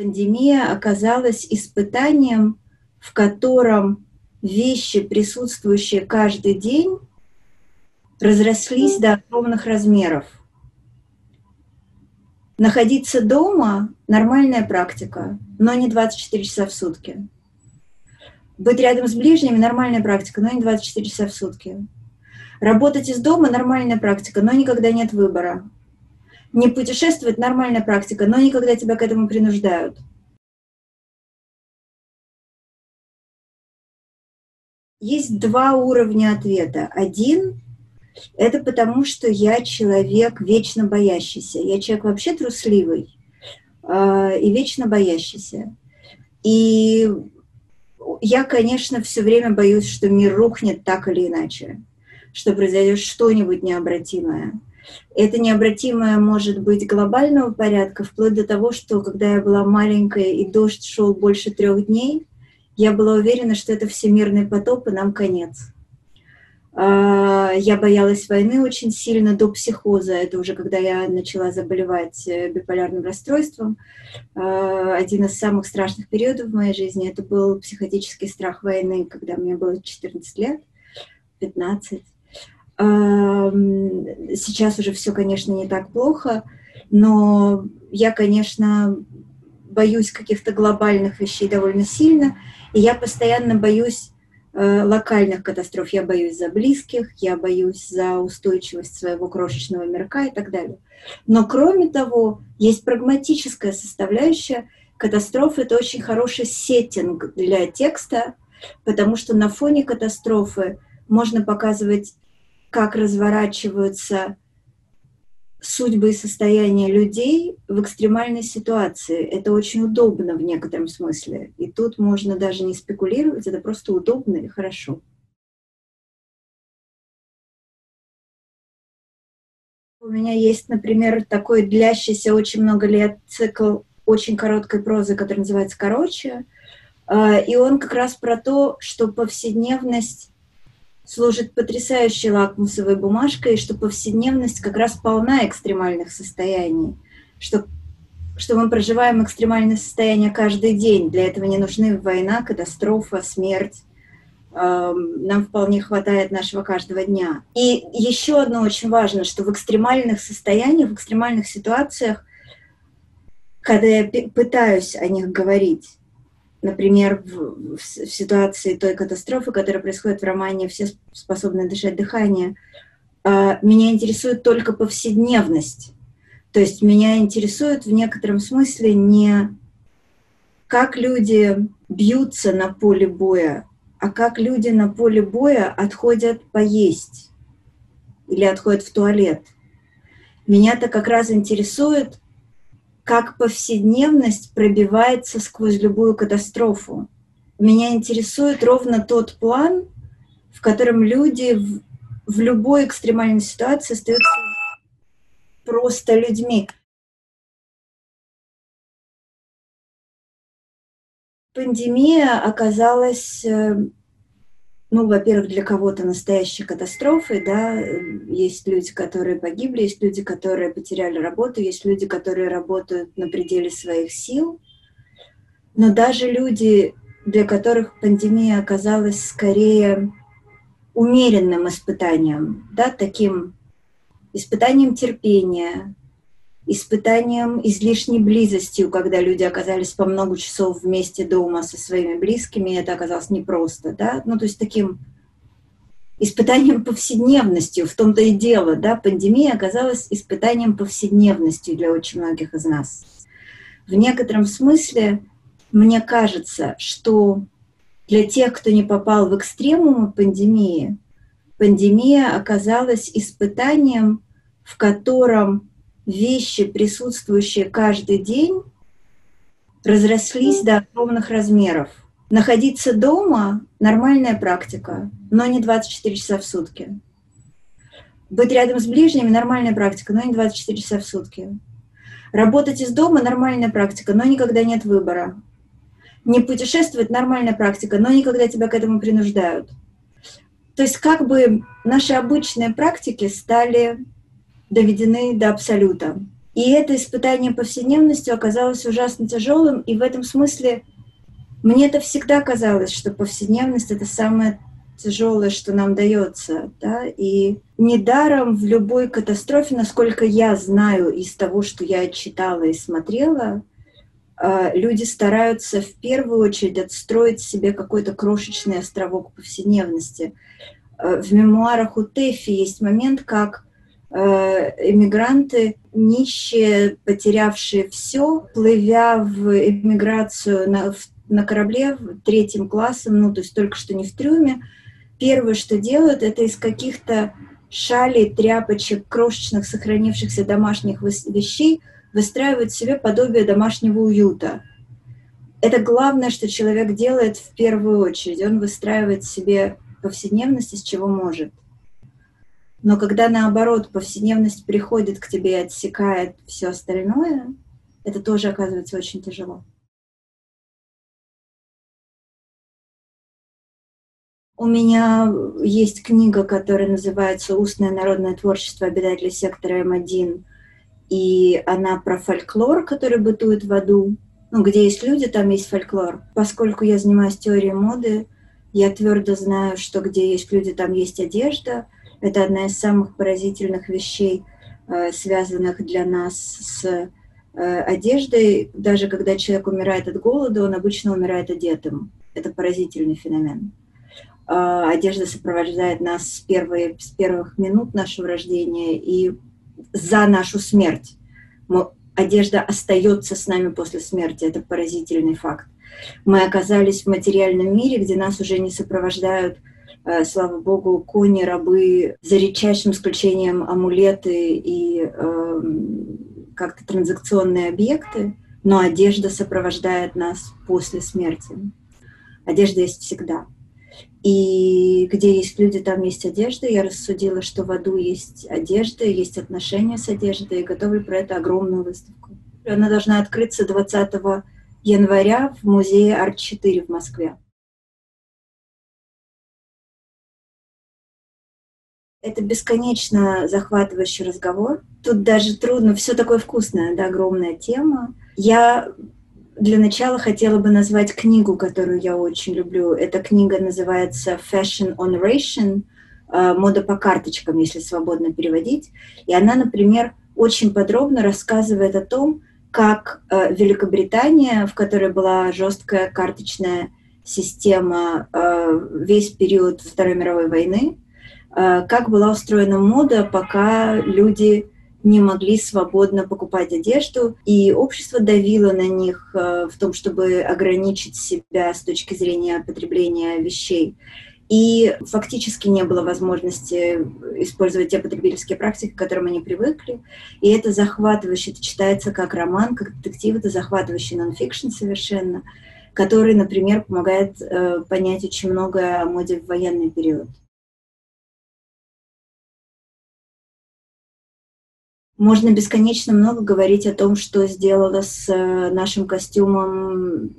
Пандемия оказалась испытанием, в котором вещи, присутствующие каждый день, разрослись до огромных размеров. Находиться дома – нормальная практика, но не 24 часа в сутки. Быть рядом с ближними – нормальная практика, но не 24 часа в сутки. Работать из дома – нормальная практика, но никогда нет выбора. Не путешествовать – нормальная практика, но никогда тебя к этому принуждают. Есть два уровня ответа. Один – это потому, что я человек вечно боящийся. Я человек вообще трусливый э, и вечно боящийся. И я, конечно, все время боюсь, что мир рухнет так или иначе, что произойдет что-нибудь необратимое. Это необратимое может быть глобального порядка, вплоть до того, что когда я была маленькая и дождь шел больше трех дней, я была уверена, что это всемирный потоп и нам конец. А, я боялась войны очень сильно до психоза. Это уже когда я начала заболевать э, биполярным расстройством. А, один из самых страшных периодов в моей жизни это был психотический страх войны, когда мне было 14 лет, 15. Сейчас уже все, конечно, не так плохо, но я, конечно, боюсь каких-то глобальных вещей довольно сильно, и я постоянно боюсь э, локальных катастроф. Я боюсь за близких, я боюсь за устойчивость своего крошечного мирка и так далее. Но кроме того, есть прагматическая составляющая. Катастрофа — это очень хороший сеттинг для текста, потому что на фоне катастрофы можно показывать как разворачиваются судьбы и состояния людей в экстремальной ситуации. Это очень удобно в некотором смысле. И тут можно даже не спекулировать, это просто удобно и хорошо. У меня есть, например, такой длящийся очень много лет цикл очень короткой прозы, который называется «Короче». А, и он как раз про то, что повседневность служит потрясающей лакмусовой бумажкой, что повседневность как раз полна экстремальных состояний, что, что мы проживаем экстремальные состояния каждый день. Для этого не нужны война, катастрофа, смерть. Эм, нам вполне хватает нашего каждого дня. И еще одно очень важно, что в экстремальных состояниях, в экстремальных ситуациях, когда я пытаюсь о них говорить, например, в, в ситуации той катастрофы, которая происходит в романе «Все способны дышать дыхание», а, меня интересует только повседневность. То есть меня интересует в некотором смысле не как люди бьются на поле боя, а как люди на поле боя отходят поесть или отходят в туалет. Меня-то как раз интересует как повседневность пробивается сквозь любую катастрофу. Меня интересует ровно тот план, в котором люди в, в любой экстремальной ситуации остаются просто людьми. Пандемия оказалась э, ну, во-первых, для кого-то настоящей катастрофой, да, есть люди, которые погибли, есть люди, которые потеряли работу, есть люди, которые работают на пределе своих сил, но даже люди, для которых пандемия оказалась скорее умеренным испытанием, да, таким испытанием терпения, испытанием излишней близостью, когда люди оказались по много часов вместе дома со своими близкими, это оказалось непросто, да, ну, то есть таким испытанием повседневностью, в том-то и дело, да, пандемия оказалась испытанием повседневностью для очень многих из нас. В некотором смысле мне кажется, что для тех, кто не попал в экстремумы пандемии, пандемия оказалась испытанием, в котором вещи, присутствующие каждый день, разрослись до огромных размеров. Находиться дома – нормальная практика, но не 24 часа в сутки. Быть рядом с ближними – нормальная практика, но не 24 часа в сутки. Работать из дома – нормальная практика, но никогда нет выбора. Не путешествовать – нормальная практика, но никогда тебя к этому принуждают. То есть как бы наши обычные практики стали доведены до абсолюта. И это испытание повседневностью оказалось ужасно тяжелым, и в этом смысле мне это всегда казалось, что повседневность — это самое тяжелое, что нам дается. Да? И недаром в любой катастрофе, насколько я знаю из того, что я читала и смотрела, а, люди стараются в первую очередь отстроить себе какой-то крошечный островок повседневности. А, в мемуарах у Тэфи есть момент, как эмигранты, нищие, потерявшие все, плывя в эмиграцию на, на корабле третьим классом, ну, то есть только что не в трюме, первое, что делают, это из каких-то шалей, тряпочек, крошечных сохранившихся домашних вещей выстраивают себе подобие домашнего уюта. Это главное, что человек делает в первую очередь. Он выстраивает себе повседневность, из чего может. Но когда наоборот повседневность приходит к тебе и отсекает все остальное, это тоже оказывается очень тяжело. У меня есть книга, которая называется «Устное народное творчество обитателей сектора М1», и она про фольклор, который бытует в аду. Ну, где есть люди, там есть фольклор. Поскольку я занимаюсь теорией моды, я твердо знаю, что где есть люди, там есть одежда. Это одна из самых поразительных вещей, э, связанных для нас с э, одеждой. Даже когда человек умирает от голода, он обычно умирает одетым. Это поразительный феномен. Э, одежда сопровождает нас с, первой, с первых минут нашего рождения и за нашу смерть. Одежда остается с нами после смерти. Это поразительный факт. Мы оказались в материальном мире, где нас уже не сопровождают, слава богу, кони, рабы, за редчайшим исключением амулеты и э, как-то транзакционные объекты, но одежда сопровождает нас после смерти. Одежда есть всегда. И где есть люди, там есть одежда. Я рассудила, что в аду есть одежда, есть отношения с одеждой, и готовлю про это огромную выставку. Она должна открыться 20 января в музее Арт-4 в Москве. Это бесконечно захватывающий разговор. Тут даже трудно, все такое вкусное, да, огромная тема. Я для начала хотела бы назвать книгу, которую я очень люблю. Эта книга называется Fashion on Ration, э, мода по карточкам, если свободно переводить. И она, например, очень подробно рассказывает о том, как э, Великобритания, в которой была жесткая карточная система э, весь период Второй мировой войны, как была устроена мода, пока люди не могли свободно покупать одежду, и общество давило на них э, в том, чтобы ограничить себя с точки зрения потребления вещей. И фактически не было возможности использовать те потребительские практики, к которым они привыкли. И это захватывающе, это читается как роман, как детектив, это захватывающий нонфикшн совершенно, который, например, помогает э, понять очень многое о моде в военный период. Можно бесконечно много говорить о том, что сделала с э, нашим костюмом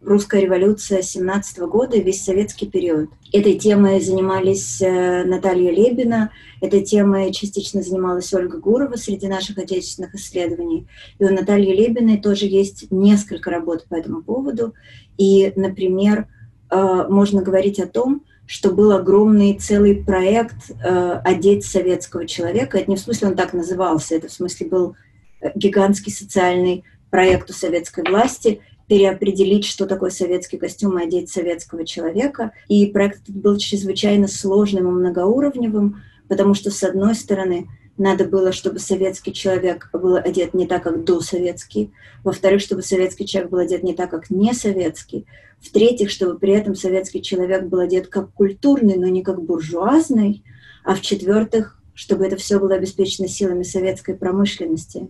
русская революция 17 года и весь советский период. Этой темой занимались э, Наталья Лебина, этой темой частично занималась Ольга Гурова среди наших отечественных исследований. И у Натальи Лебиной тоже есть несколько работ по этому поводу. И, например, э, можно говорить о том, что был огромный целый проект э, «Одеть советского человека». Это не в смысле он так назывался, это в смысле был э, гигантский социальный проект у советской власти переопределить, что такое советский костюм и одеть советского человека. И проект был чрезвычайно сложным и многоуровневым, потому что, с одной стороны, надо было, чтобы советский человек был одет не так, как досоветский. Во-вторых, чтобы советский человек был одет не так, как не советский. В-третьих, чтобы при этом советский человек был одет как культурный, но не как буржуазный. А в-четвертых, чтобы это все было обеспечено силами советской промышленности.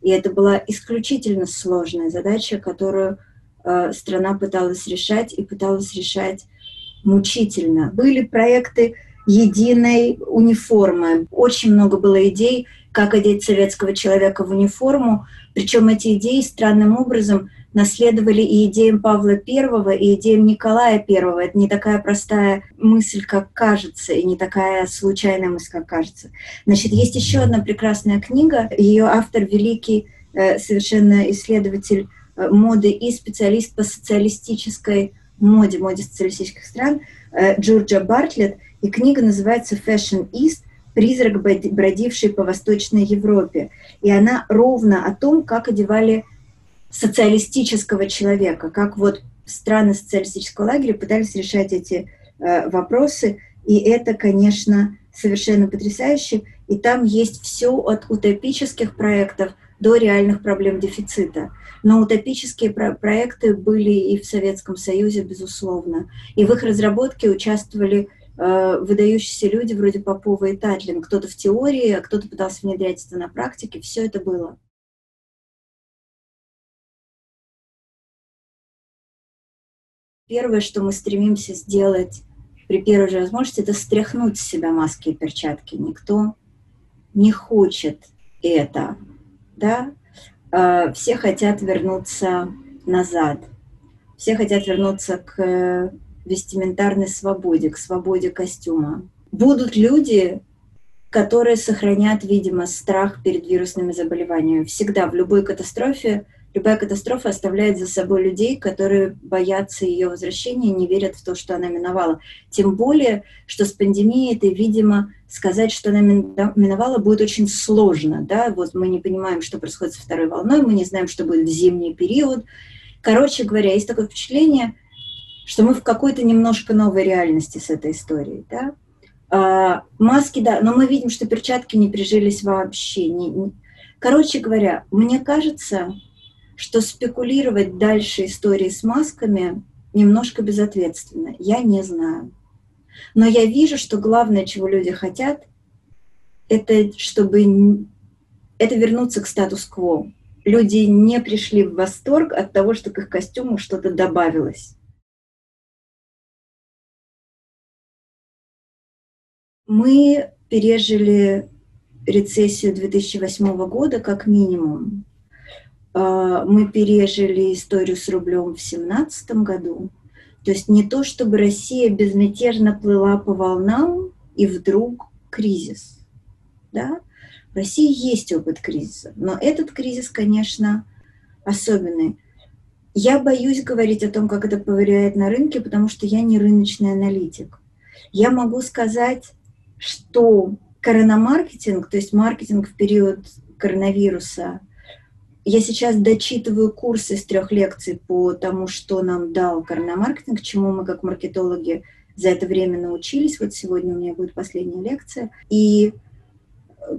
И это была исключительно сложная задача, которую э, страна пыталась решать и пыталась решать мучительно. Были проекты единой униформы. Очень много было идей, как одеть советского человека в униформу. Причем эти идеи странным образом наследовали и идеям Павла I, и идеям Николая I. Это не такая простая мысль, как кажется, и не такая случайная мысль, как кажется. Значит, есть еще одна прекрасная книга. Ее автор великий э, совершенно исследователь э, моды и специалист по социалистической моде, моде социалистических стран, э, Джорджа Бартлетт. И книга называется «Fashion East. Призрак, бродивший по Восточной Европе». И она ровно о том, как одевали социалистического человека, как вот страны социалистического лагеря пытались решать эти э, вопросы, и это, конечно, совершенно потрясающе, и там есть все от утопических проектов до реальных проблем дефицита. Но утопические про проекты были и в Советском Союзе, безусловно, и в их разработке участвовали выдающиеся люди вроде Попова и Татлин, кто-то в теории, а кто-то пытался внедрять это на практике, все это было. Первое, что мы стремимся сделать при первой же возможности, это стряхнуть с себя маски и перчатки. Никто не хочет это, да? А, все хотят вернуться назад. Все хотят вернуться к вестиментарной свободе, к свободе костюма. Будут люди, которые сохранят, видимо, страх перед вирусными заболеваниями. Всегда в любой катастрофе Любая катастрофа оставляет за собой людей, которые боятся ее возвращения, не верят в то, что она миновала. Тем более, что с пандемией это, видимо, сказать, что она миновала, будет очень сложно. Да? Вот мы не понимаем, что происходит со второй волной, мы не знаем, что будет в зимний период. Короче говоря, есть такое впечатление, что мы в какой-то немножко новой реальности с этой историей. Да? А, маски, да, но мы видим, что перчатки не прижились вообще. Не, не. Короче говоря, мне кажется, что спекулировать дальше истории с масками немножко безответственно. Я не знаю. Но я вижу, что главное, чего люди хотят, это чтобы это вернуться к статус-кво. Люди не пришли в восторг от того, что к их костюму что-то добавилось. Мы пережили рецессию 2008 года как минимум. А, мы пережили историю с рублем в семнадцатом году. То есть не то, чтобы Россия безмятежно плыла по волнам, и вдруг кризис. Да? В России есть опыт кризиса, но этот кризис, конечно, особенный. Я боюсь говорить о том, как это повлияет на рынке, потому что я не рыночный аналитик. Я могу сказать, что коронамаркетинг, то есть маркетинг в период коронавируса, я сейчас дочитываю курс из трех лекций по тому, что нам дал коронамаркетинг, чему мы как маркетологи за это время научились. Вот сегодня у меня будет последняя лекция. И,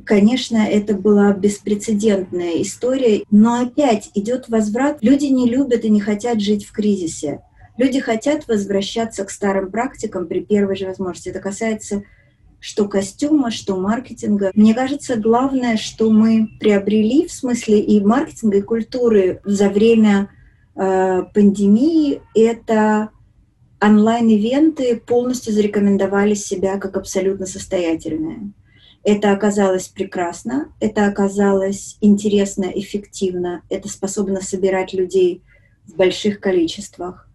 конечно, это была беспрецедентная история. Но опять идет возврат. Люди не любят и не хотят жить в кризисе. Люди хотят возвращаться к старым практикам при первой же возможности. Это касается что костюма, что маркетинга. Мне кажется, главное, что мы приобрели в смысле и маркетинга, и культуры за время э, пандемии, это онлайн-ивенты полностью зарекомендовали себя как абсолютно состоятельные. Это оказалось прекрасно, это оказалось интересно, эффективно, это способно собирать людей в больших количествах.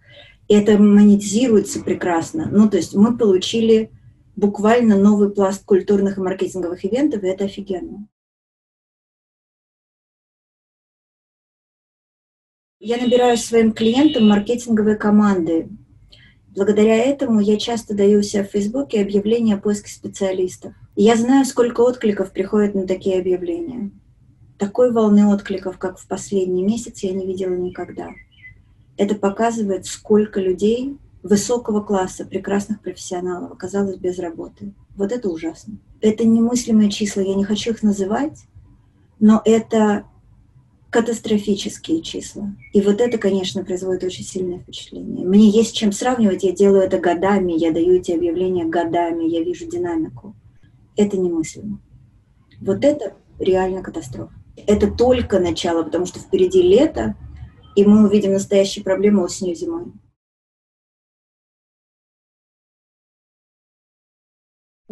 Это монетизируется прекрасно. Ну, то есть мы получили буквально новый пласт культурных и маркетинговых ивентов, и это офигенно. Я набираю своим клиентам маркетинговые команды. Благодаря этому я часто даю у себя в Фейсбуке объявления о поиске специалистов. И я знаю, сколько откликов приходит на такие объявления. Такой волны откликов, как в последний месяц, я не видела никогда. Это показывает, сколько людей высокого класса, прекрасных профессионалов оказалось без работы. Вот это ужасно. Это немыслимые числа, я не хочу их называть, но это катастрофические числа. И вот это, конечно, производит очень сильное впечатление. Мне есть чем сравнивать, я делаю это годами, я даю эти объявления годами, я вижу динамику. Это немыслимо. Вот это реально катастрофа. Это только начало, потому что впереди лето, и мы увидим настоящие проблемы осенью зимой.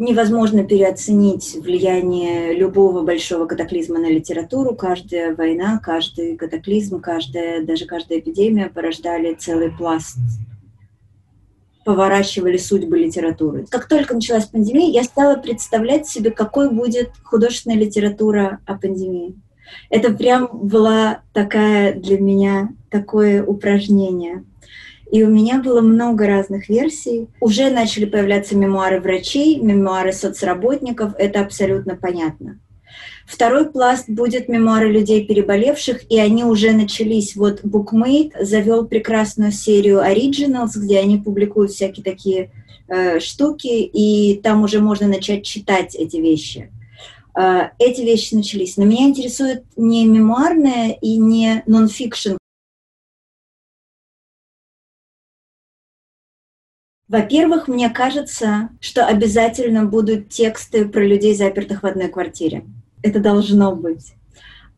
Невозможно переоценить влияние любого большого катаклизма на литературу. Каждая война, каждый катаклизм, каждая, даже каждая эпидемия порождали целый пласт поворачивали судьбы литературы. Как только началась пандемия, я стала представлять себе, какой будет художественная литература о пандемии. Это прям была такая для меня такое упражнение. И у меня было много разных версий. Уже начали появляться мемуары врачей, мемуары соцработников, это абсолютно понятно. Второй пласт будет мемуары людей, переболевших, и они уже начались. Вот Bookmate завел прекрасную серию Originals, где они публикуют всякие такие э, штуки, и там уже можно начать читать эти вещи. Э, эти вещи начались. Но меня интересует не мемуарное и не нон-фикшн. Во-первых, мне кажется, что обязательно будут тексты про людей, запертых в одной квартире это должно быть.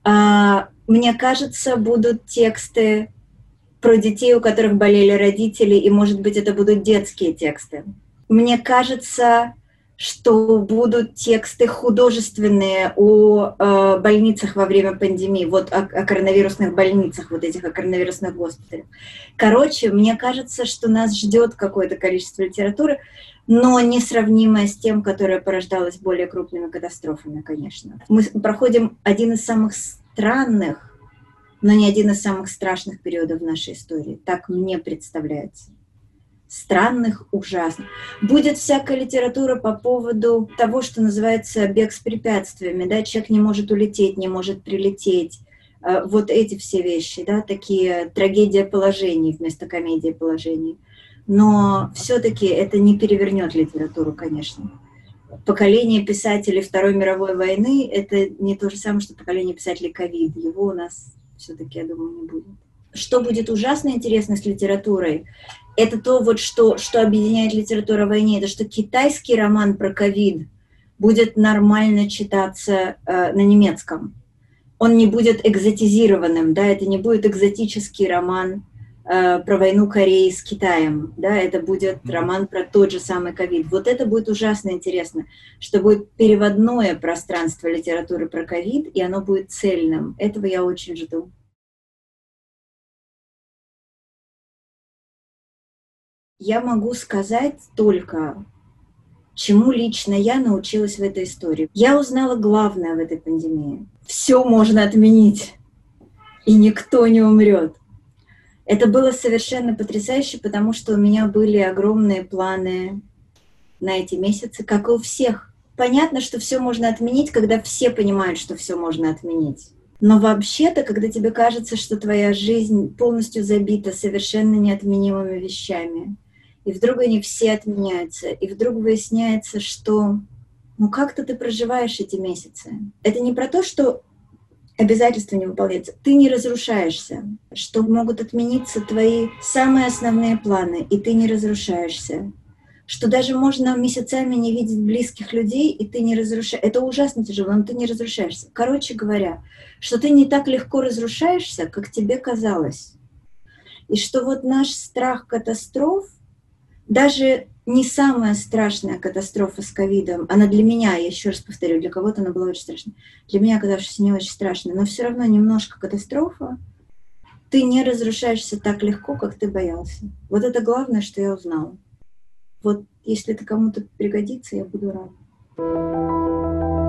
А, мне кажется, будут тексты про детей, у которых болели родители, и, может быть, это будут детские тексты. Мне кажется, что будут тексты художественные о э, больницах во время пандемии, вот о, о коронавирусных больницах, вот этих о коронавирусных госпиталях. Короче, мне кажется, что нас ждет какое-то количество литературы но несравнимое с тем, которое порождалось более крупными катастрофами, конечно. Мы проходим один из самых странных, но не один из самых страшных периодов в нашей истории. Так мне представляется. Странных, ужасных. Будет всякая литература по поводу того, что называется бег с препятствиями. Да? Человек не может улететь, не может прилететь. Э, вот эти все вещи, да, такие трагедия положений вместо комедии положений но все-таки это не перевернет литературу, конечно. Поколение писателей Второй мировой войны – это не то же самое, что поколение писателей ковид. Его у нас все-таки, я думаю, не будет. Что будет ужасно интересно с литературой, это то, вот что, что объединяет литературу о войне, это что китайский роман про ковид будет нормально читаться э, на немецком. Он не будет экзотизированным, да, это не будет экзотический роман Э, про войну Кореи с Китаем, да, это будет роман про тот же самый ковид. Вот это будет ужасно интересно, что будет переводное пространство литературы про ковид, и оно будет цельным. Этого я очень жду. Я могу сказать только, чему лично я научилась в этой истории. Я узнала главное в этой пандемии. Все можно отменить, и никто не умрет. Это было совершенно потрясающе, потому что у меня были огромные планы на эти месяцы, как и у всех. Понятно, что все можно отменить, когда все понимают, что все можно отменить. Но вообще-то, когда тебе кажется, что твоя жизнь полностью забита совершенно неотменимыми вещами, и вдруг они все отменяются, и вдруг выясняется, что ну как-то ты проживаешь эти месяцы. Это не про то, что обязательства не выполняются, ты не разрушаешься, что могут отмениться твои самые основные планы, и ты не разрушаешься, что даже можно месяцами не видеть близких людей, и ты не разрушаешься. Это ужасно тяжело, но ты не разрушаешься. Короче говоря, что ты не так легко разрушаешься, как тебе казалось. И что вот наш страх катастроф, даже не самая страшная катастрофа с ковидом. Она для меня, я еще раз повторю, для кого-то она была очень страшной. Для меня, оказавшись не очень страшной, но все равно немножко катастрофа. Ты не разрушаешься так легко, как ты боялся. Вот это главное, что я узнала. Вот если это кому-то пригодится, я буду рада.